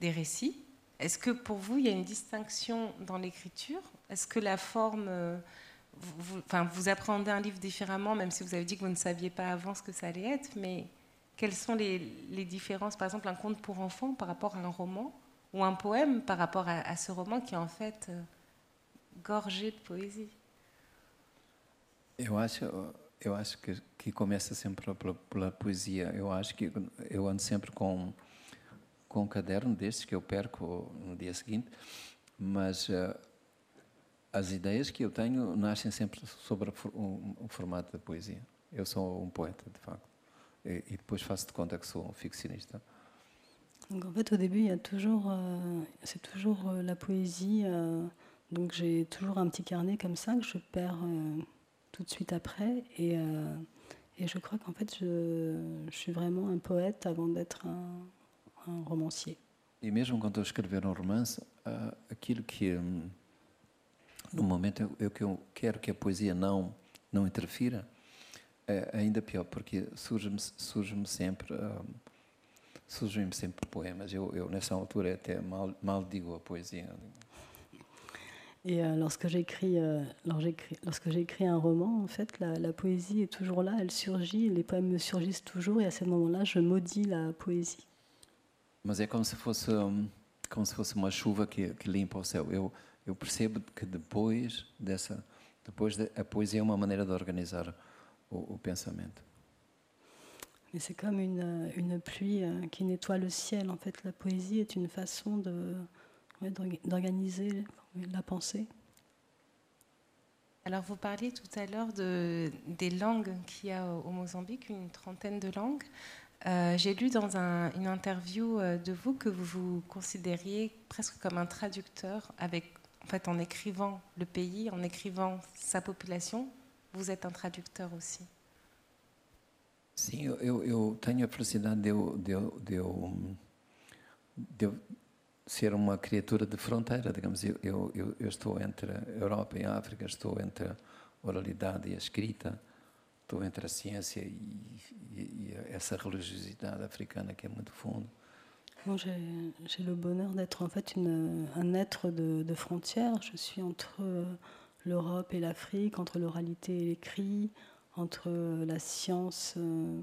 des récits? Est-ce que pour vous, il y a une distinction dans l'écriture? Est-ce que la forme... Euh, vous, enfin, vous appréhendez un livre différemment, même si vous avez dit que vous ne saviez pas avant ce que ça allait être, mais quelles sont les, différences? Par exemple, un conte pour enfants par rapport à un roman, ou un poème par rapport à, ce roman qui, en fait gorgé de poésie? Eu acho, eu acho que, que começa sempre pela, pela, poesia. Eu acho que com um caderno destes que eu perco no dia seguinte, mas uh, as ideias que eu tenho nascem sempre sobre o, o, formato da poesia. Eu sou um poeta, de facto, e, e depois faço de conta que sou um ficcionista. Donc en fait, au début, il y a toujours, euh, c'est toujours euh, la poésie. Euh, donc j'ai toujours un petit carnet comme ça que je perds tout de suite après. Et, et je crois qu'en fait, je, je, suis vraiment un poète avant d'être un, un, romancier. E mesmo quando eu escrever um romance, uh, aquilo que um, no momento eu, que eu quero que a poesia não não interfira, é ainda pior porque surge-me surge sempre um, surgem sempre poemas. Eu, eu, nessa altura, até mal, mal digo a poesia. Et euh, lorsque j'écris, euh, lorsque j'écris un roman, en fait, la, la, poésie est toujours là, elle surgit, les poèmes me surgissent toujours, et à ce moment-là, je maudis la poésie. Mas é como se fosse, como se fosse uma chuva que, que limpa o céu. Eu, eu percebo que depois dessa, depois de, a poesia é uma maneira de organizar o, o pensamento. Mais c'est comme une, une, pluie euh, qui nettoie le ciel. En fait, la poésie est une façon de, d'organiser la pensée. Alors, vous parliez tout à l'heure de, des langues qu'il y a au Mozambique, une trentaine de langues. Euh, j'ai lu dans un, une interview euh, de vous que vous vous considériez presque comme un traducteur, en fait, en écrivant le pays, en écrivant sa population, vous êtes un traducteur aussi. Sim, eu, eu tenho a felicidade de eu, de, eu, de, de ser uma criatura de fronteira, digamos. Eu, eu, eu estou entre a Europa e a África, estou entre a oralidade e a escrita, estou entre a ciência e, e, e essa religiosidade africana que é muito fundo. Bon, J'ai le bonheur d'être en fait une, un être de, de frontières. Je suis entre l'Europe et l'Afrique, entre l'oralité et l'écrit, entre la science euh,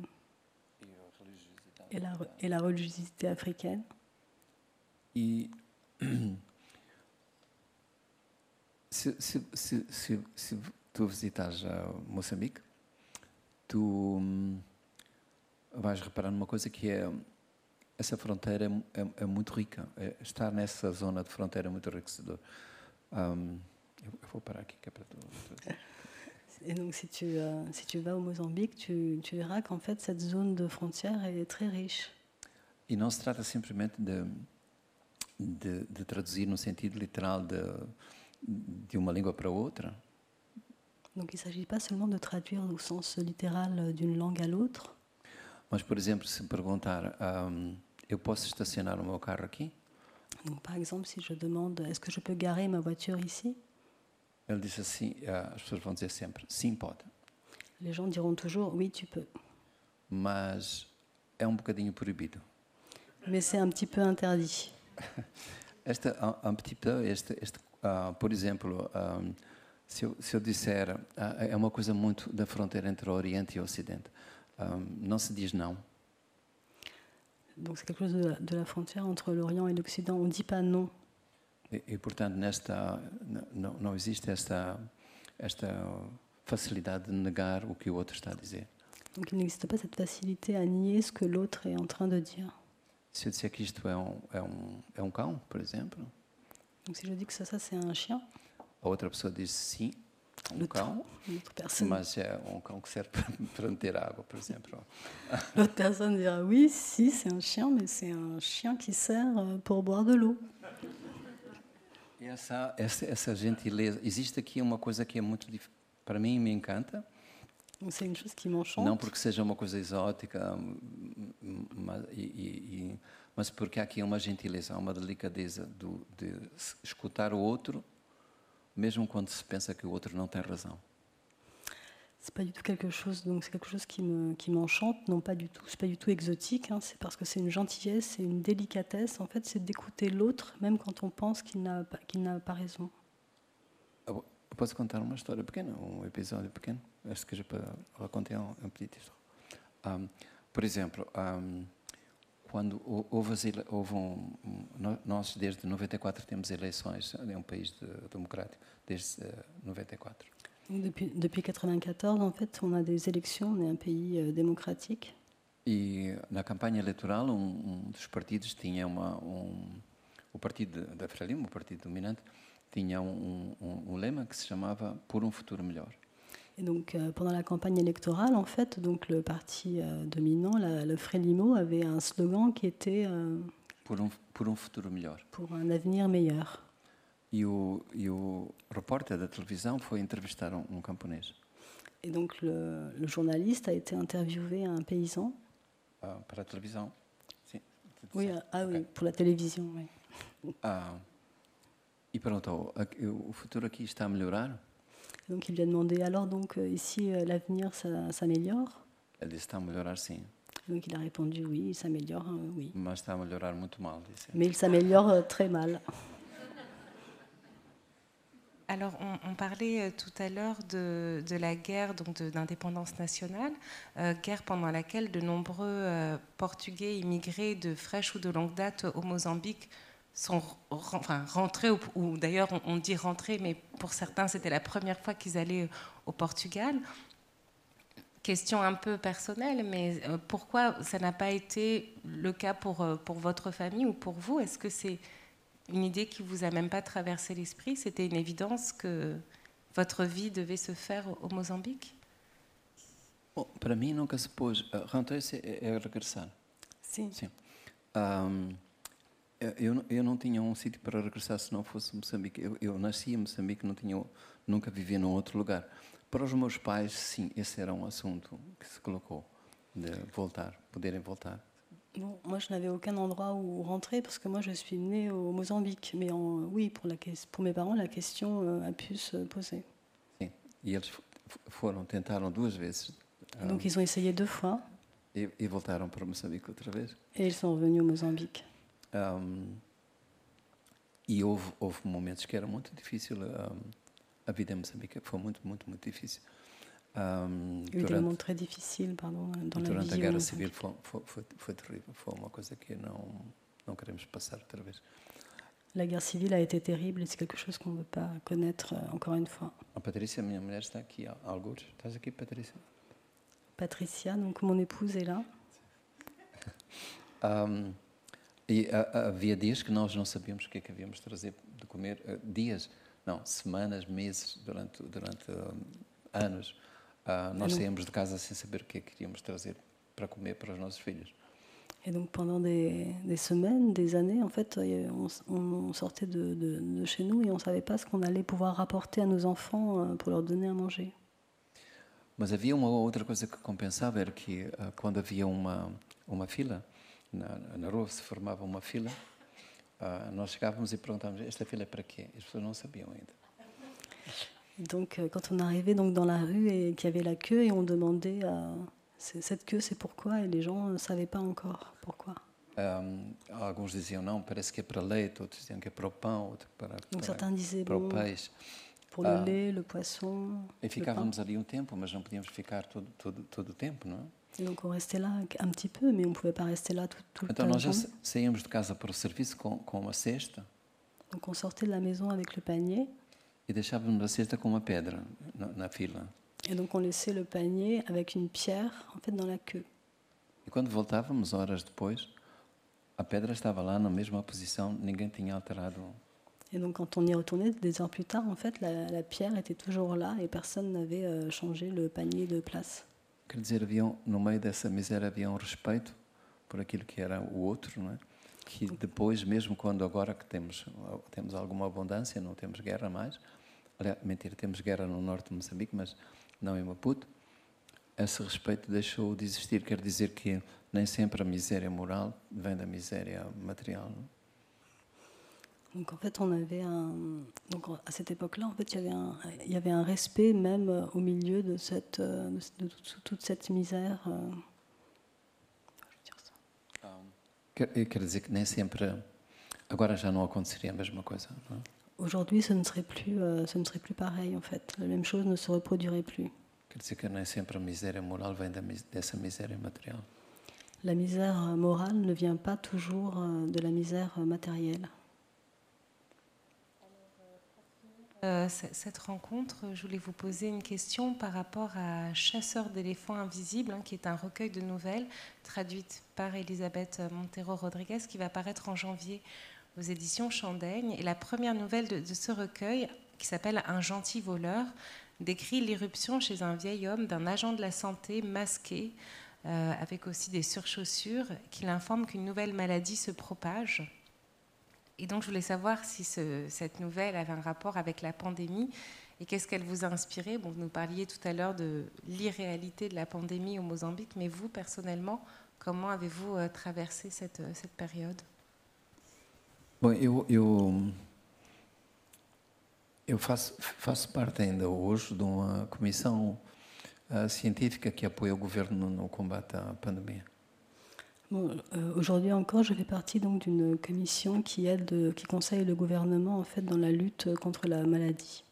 et, la, et la religiosité africaine. E [CLEARS THROAT] se, se, se, se, se tu visitares Moçambique, tu hum, vais reparar numa coisa que é essa fronteira é, é, é muito rica. É, estar nessa zona de fronteira é muito enriquecedor. Um, eu, eu, vou parar aqui que é para tu. Et donc, si tu, euh, si tu vas au Mozambique, tu, tu verras qu'en fait, cette zone de frontière est très riche. E não se trata simplesmente de, de, de traduzir no sentido literal de, de uma língua para outra. Donc, il ne s'agit pas seulement de traduire au sens littéral d'une langue à l'autre. Mas, por exemplo, se perguntar, um, eu posso estacionar o meu carro aqui? Donc, par exemple, si je demande, est-ce que je peux garer ma voiture ici? Ele disse assim, as pessoas vão dizer sempre, sim, pode. Les gens diront toujours, oui, tu peux. Mas é um bocadinho proibido. Mais c'est un petit peu interdit. [LAUGHS] Esta, um, petit peu, este, este, uh, por exemplo, um, se, eu, se eu disser, uh, é uma coisa muito da fronteira entre o Oriente e o Ocidente, não se diz não. Donc c'est quelque chose de la, de la frontière entre l'Orient et l'Occident. On ne dit pas non. E, e portanto, nesta, não, não existe esta, esta facilidade de negar o que o outro está a dizer. Donc il n'existe pas cette facilité à nier ce que l'autre est en train de dire. Se eu disser que isto é um, é um, é um cão, por exemplo. Donc si je dis que ça, ça c'est un chien. A outra pessoa diz sim, um cão, mas é um cão que serve para [LAUGHS] meter água, por exemplo. [LAUGHS] L'autre personne dira oui, si, c'est un chien, mais c'est un chien qui sert euh, pour boire de l'eau. Essa, essa, essa gentileza. Existe aqui uma coisa que é muito. Para mim, me encanta. C'est une chose qui m'enchante. Não porque seja uma coisa exótica, mas, e, e, mas porque há aqui uma gentileza, uma delicadeza do, de escutar o outro, mesmo quando se pensa que o outro não tem razão. c'est pas du tout quelque chose, donc c'est quelque chose qui me qui m'enchante, non pas du tout, c'est pas du tout exotique, hein, c'est parce que c'est une gentillesse, c'est une délicatesse. En fait, c'est d'écouter l'autre, même quand on pense qu'il n'a qu'il n'a pas raison. Eu posso contar uma história pequena, um episódio pequeno? Acho que já para raconter um, um petit um, Por exemplo, um, quando houve, houve um, nós desde 94 temos eleições, é um país de, democrático, desde uh, eh, 94. Depuis, depuis 94, en fait, on a des élections, on est un pays euh, démocratique. E na campanha eleitoral, um, um dos partidos tinha uma, um, o partido da Frelimo, o partido dominante, tinha um, um, um, lema que se chamava Por um futuro melhor. Et donc, euh, pendant la campagne électorale, en fait, donc le parti euh, dominant, la, le Frelimo, avait un slogan qui était euh, por um futuro melhor. Pour un avenir meilleur. E o, e o repórter da televisão foi entrevistar um, um camponês. Et donc le, le, journaliste a été interviewé un paysan. Ah, para a televisão. Sim. Oui, ah, okay. oui, pour la télévision. Oui. Ah, e perguntou: o futuro aqui está a melhorar? Donc il lui a demandé alors donc euh, ici euh, l'avenir s'améliore? Ele disse está a melhorar sim. Donc il a répondu oui, il s'améliore, euh, oui. Mas está a melhorar muito mal, disse. Mais il s'améliore euh, très mal. Alors, on, on, parlait tout à l'heure de, de, la guerre d'indépendance nationale, euh, guerre pendant laquelle de nombreux euh, Portugais immigrés de fraîche ou de longue date au Mozambique sont enfin, rentrés, ou, ou d'ailleurs on, on, dit rentrés, mais pour certains c'était la première fois qu'ils allaient au Portugal. Question un peu personnelle, mais euh, pourquoi ça n'a pas été le cas pour, euh, pour votre famille ou pour vous? Est-ce que c'est une idée qui vous a même pas traversé l'esprit? C'était une évidence que votre vie devait se faire au Mozambique? Bom, para mim nunca se pôs. Uh, Rentrer é, é regressar. Sim. Sim. Um, eu, eu não tinha um sítio para regressar se não fosse Moçambique. Eu, eu nasci em Moçambique, não tinha, nunca vivi num outro lugar. Para os meus pais, sim, esse era um assunto que se colocou, de voltar, poderem voltar. Bon, moi, je n'avais aucun endroit où rentrer parce que moi, je suis née au Mozambique. Mais en, oui, pour, la, pour mes parents, la question euh, a pu se poser. Sim, e eles foram, tentaram duas vezes. Donc, ils ont essayé deux fois. E, e, voltaram para Moçambique outra vez? Et ils sont revenus au Mozambique. Um, e houve, houve momentos que era muito difícil. Um, a vida em Moçambique foi muito, muito, muito difícil. Um, Il y a eu des moments très difficiles pardon, dans la durante vie. a guerra civil foi, foi, foi, foi, terrível, foi uma coisa que não, não queremos passar outra vez. La guerre civile a été terrible et c'est quelque chose qu'on ne veut pas connaître euh, encore une fois. A Patrícia, minha mulher, está aqui. Alguns. Estás aqui, Patrícia? Patricia, donc mon épouse est là. um, e a, havia dias que nós não sabíamos o que é que havíamos de trazer de comer. Uh, dias, não, semanas, meses, durante, durante uh, anos. Uh, nós saímos de casa sem saber o que é que queríamos trazer para comer para os nossos filhos. Et donc pendant des, des, semaines, des années, en fait, on, on sortait de, de, de, chez nous et on ne savait pas ce qu'on allait pouvoir rapporter à nos enfants euh, pour leur donner à manger. Mas havia uma outra coisa que compensava, era que quando havia uma, uma fila, na, na rua se formava uma fila, uh, nós chegávamos e perguntávamos, esta fila é para quê? As pessoas não sabiam ainda. Donc, euh, quand on arrivait donc dans la rue et qu'il y avait la queue et on demandait euh, cette queue, c'est pourquoi Et les gens ne savaient pas encore pourquoi. Um, alguns diziam não, parece que é para leite, outros diziam que é para o pão, outros para, donc, disaient, para bon, o peixe. Pour le lait, le poisson. E ficávamos ali um tempo, mas não podíamos ficar todo, todo, todo o tempo, não é? Donc on restait là un petit peu, mais on ne pouvait pas rester là tout, tout então le temps. nós já saíamos de casa para o serviço com, com uma cesta. Donc on sortait de la maison avec le panier. E deixávamos a cesta com uma pedra na, na, fila. Et donc on laissait le panier avec une pierre en fait dans la queue. E quando voltávamos horas depois, a pedra estava lá na mesma posição, ninguém tinha alterado. Et donc quand on y retournait des heures plus tard, en fait la, la pierre était toujours là et personne n'avait euh, changé le panier de place. Quer dizer, havia no meio dessa miséria havia um respeito por aquilo que era o outro, não é? Que depois, mesmo quando agora que temos temos alguma abundância, não temos guerra mais, aliás, mentira, temos guerra no norte de Moçambique, mas não em Maputo, esse respeito deixou de existir. Quer dizer que nem sempre a miséria moral vem da miséria material. Não? Donc en fait, on avait un. Donc à cette époque-là, en fait, il y avait un, il y avait un respect même au milieu de cette, de, de, toute cette misère. Euh... Quer, dizer que nem sempre. Agora já não aconteceria a mesma coisa, não é? Aujourd'hui, ce ne serait plus, euh, ce ne serait plus pareil en fait. La même chose ne se reproduirait plus. Quer dizer que nem sempre a miséria moral vem dessa miséria material. La misère morale ne vient pas toujours euh, de la misère matérielle. Euh, cette rencontre, je voulais vous poser une question par rapport à Chasseur d'éléphants invisibles, hein, qui est un recueil de nouvelles traduite par Elisabeth Montero Rodriguez, qui va paraître en janvier aux éditions Chandaigne. Et la première nouvelle de, ce recueil, qui s'appelle Un gentil voleur, décrit l'irruption chez un vieil homme d'un agent de la santé masqué euh, avec aussi des surchaussures, qu'il informe qu'une nouvelle maladie se propage. Et donc, je voulais savoir si cette nouvelle avait un rapport avec la pandémie et qu'est-ce qu'elle vous a inspiré. Bon, vous nous parliez tout à l'heure de l'irréalité de la pandémie au Mozambique, mais vous, personnellement, comment avez-vous euh, traversé cette, cette période? Bom, eu, eu, eu faço, faço parte ainda hoje de uma comissão uh, científica que apoia o governo no combate à pandemia. Euh, Aujourd'hui encore, je fais partie donc d'une commission qui aide, qui conseille le gouvernement en fait dans la lutte contre la maladie.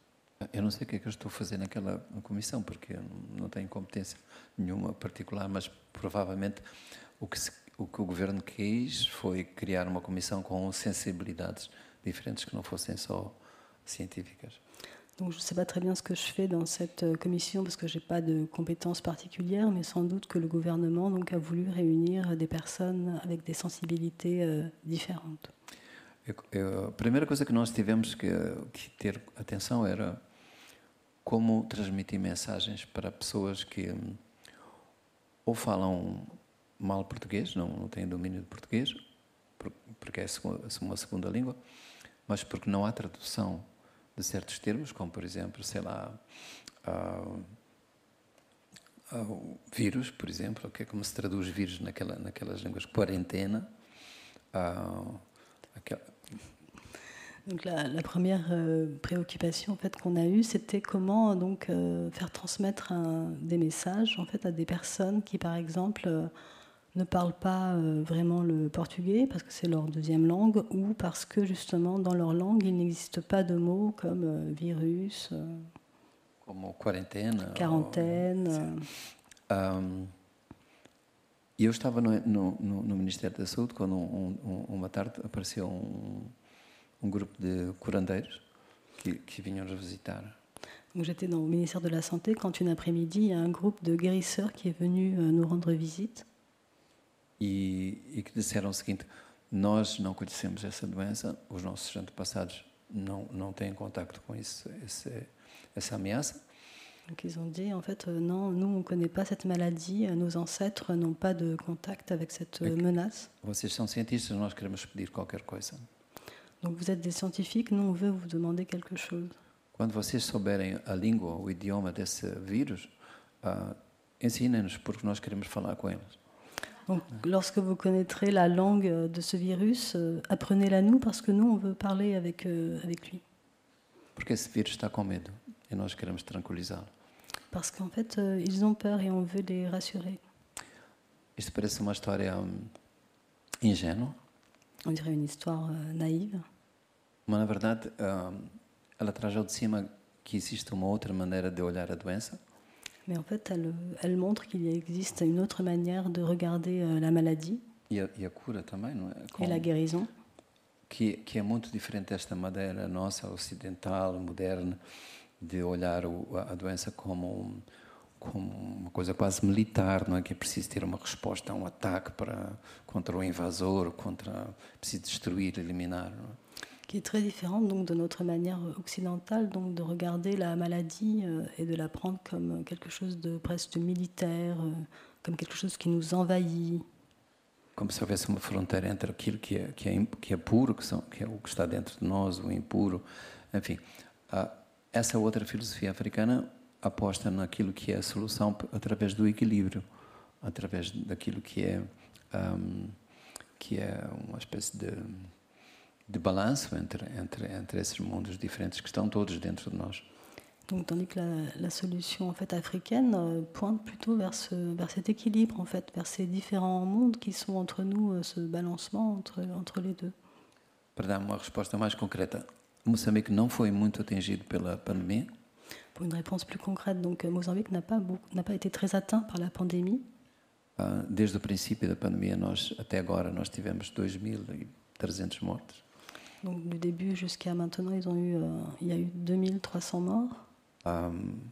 Eu não sei o que é que eu estou fazer naquela comissão, porque não tenho competência nenhuma particular, mas provavelmente o que se o que o governo quis foi criar uma comissão com sensibilidades diferentes que não fossem só científicas. Donc je ne sais pas très bien ce que je fais dans cette euh, commission parce que je n'ai pas de compétences particulières, mais sans doute que le gouvernement donc, a voulu réunir des personnes avec des sensibilités euh, différentes. Eu, eu, a primeira coisa que nós tivemos que, que ter atenção era como transmitir mensagens para pessoas que hum, ou falam mal português, não, não têm domínio de português, porque é uma segunda língua, mas porque não há tradução de certos termos, como por exemplo, sei lá, uh, uh, vírus, por exemplo, que é como se traduz vírus naquela, naquelas línguas, quarentena. Uh, aquela... Donc la, la première euh, préoccupation en fait qu'on a eue, c'était comment donc euh, faire transmettre un, des messages en fait à des personnes qui, par exemple, euh, ne parlent pas euh, vraiment le portugais parce que c'est leur deuxième langue ou parce que justement dans leur langue il n'existe pas de mots comme euh, virus, euh, comme quarantaine. Quarantaine. Um, eu estava no, no, no, Ministério da Saúde quando um, um, uma tarde apareceu um, um grupo de curandeiros que, que vinham nos visitar. J'étais le ministère de la Santé quand une après-midi, il y a un groupe de guérisseurs qui est venu nous rendre visite. E, e que disseram o seguinte: nós não conhecemos essa doença, os nossos antepassados não têm contato com isso, esse, essa ameaça. Donc ils ont dit en fait euh, non, nous on connaît pas cette maladie, euh, nos ancêtres n'ont pas de contact avec cette euh, menace. Vocês são cientistas, nós queremos pedir qualquer coisa. Donc vous êtes des scientifiques, nous on veut vous demander quelque chose. Quando vocês souberem a língua, o idioma desse vírus, uh, ensinem-nos porque nós queremos falar com eles. Donc, lorsque vous connaîtrez la langue de ce virus, euh, apprenez-la nous parce que nous, on veut parler avec, euh, avec lui. Porque esse vírus está com medo e nós queremos tranquilizá-lo. Parce qu'en fait, euh, ils ont peur et on veut les rassurer. Isto parece uma história um, ingênua. On dirait une histoire euh, naïve. Mas na verdade, um, ela traz ao de cima que existe uma outra maneira de olhar a doença. Mais en fait, elle, elle montre qu'il existe une autre manière de regarder euh, la maladie. E a, e a cura também, não é? Com, e la guérison. Que, que é muito diferente desta maneira nossa, ocidental, moderna, de olhar o, a doença como, como uma coisa quase militar, não é? Que é preciso ter uma resposta a um ataque para, contra o invasor, contra, preciso destruir, eliminar. Não é? Qui est très différente donc de notre manière occidentale donc de regarder la maladie euh, et de la prendre comme quelque chose de presque militaire, euh, comme quelque chose qui nous envahit. Como se houvesse uma fronteira entre aquilo que é, que é, que é puro, que, são, que é o que está dentro de nós, o impuro. Enfim, uh, essa outra filosofia africana aposta naquilo que é a solução através do equilíbrio, através daquilo que é, um, que é uma espécie de de balanço entre, entre, entre esses mundos diferentes que estão todos dentro de nós. Donc, tandis que la, la, solution en fait africaine euh, pointe plutôt vers, ce, vers cet équilibre en fait, vers ces différents mondes qui sont entre nous, euh, ce balancement entre, entre les deux. Para dar uma resposta mais concreta, Moçambique não foi muito atingido pela pandemia? Pour une réponse plus concrète, donc euh, Mozambique n'a pas, n'a pas été très atteint par la pandémie. Uh, desde o princípio da pandemia, nós até agora nós tivemos 2.300 mortes. Donc du début jusqu'à maintenant, ils ont eu, euh, il y a eu 2300 morts. Um,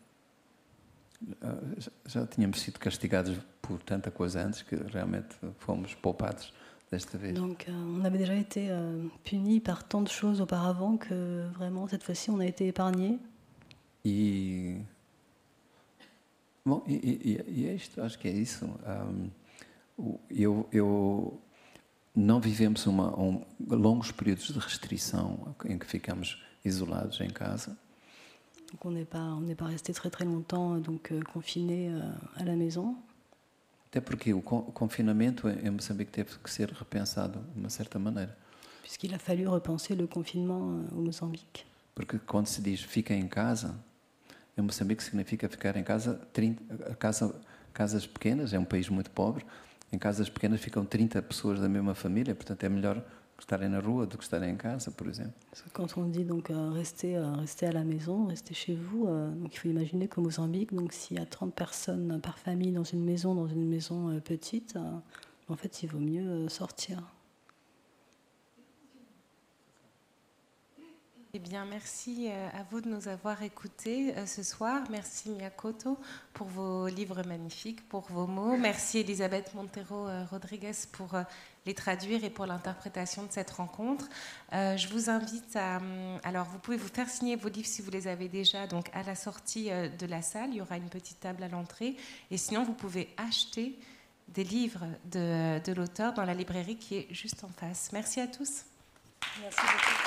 já tínhamos sido castigados por tanta coisa antes que realmente fomos poupados desta vez. Donc euh, on avait déjà été euh, punis par tant de choses auparavant que vraiment cette fois-ci on a été épargnés. E Bom, e, e, e é isto, acho que é isso. Um, eu, eu não vivemos uma, um, longos períodos de restrição em que ficamos isolados em casa. Donc on n'est pas on n'est pas resté très très longtemps donc euh, confiné euh, à la maison. Até porque o, confinamento em Moçambique teve que ser repensado de uma certa maneira. Puisqu'il a fallu repenser le confinement euh, au Mozambique. Porque quando se diz fica em casa, em Moçambique significa ficar em casa, 30, casa casas pequenas, é um país muito pobre, em casas pequenas ficam 30 pessoas da mesma família, portanto é melhor estarem na rua do que estarem em casa, por exemplo. Quand on dit donc euh, rester, euh, rester à la maison, rester chez vous, euh, donc il faut imaginer qu'au Mozambique, donc s'il y a 30 personnes par famille dans une maison, dans une maison petite, en fait il vaut mieux sortir. Eh bien, merci euh, à vous de nous avoir écoutés euh, ce soir. Merci Miyakoto pour vos livres magnifiques, pour vos mots. Merci Elisabeth Montero euh, Rodriguez pour les traduire et pour l'interprétation de cette rencontre. je vous invite à. Alors, vous pouvez vous faire signer vos livres si vous les avez déjà. Donc, à la sortie de la salle, il y aura une petite table à l'entrée. Et sinon, vous pouvez acheter des livres de, de l'auteur dans la librairie qui est juste en face. Merci à tous. Merci beaucoup.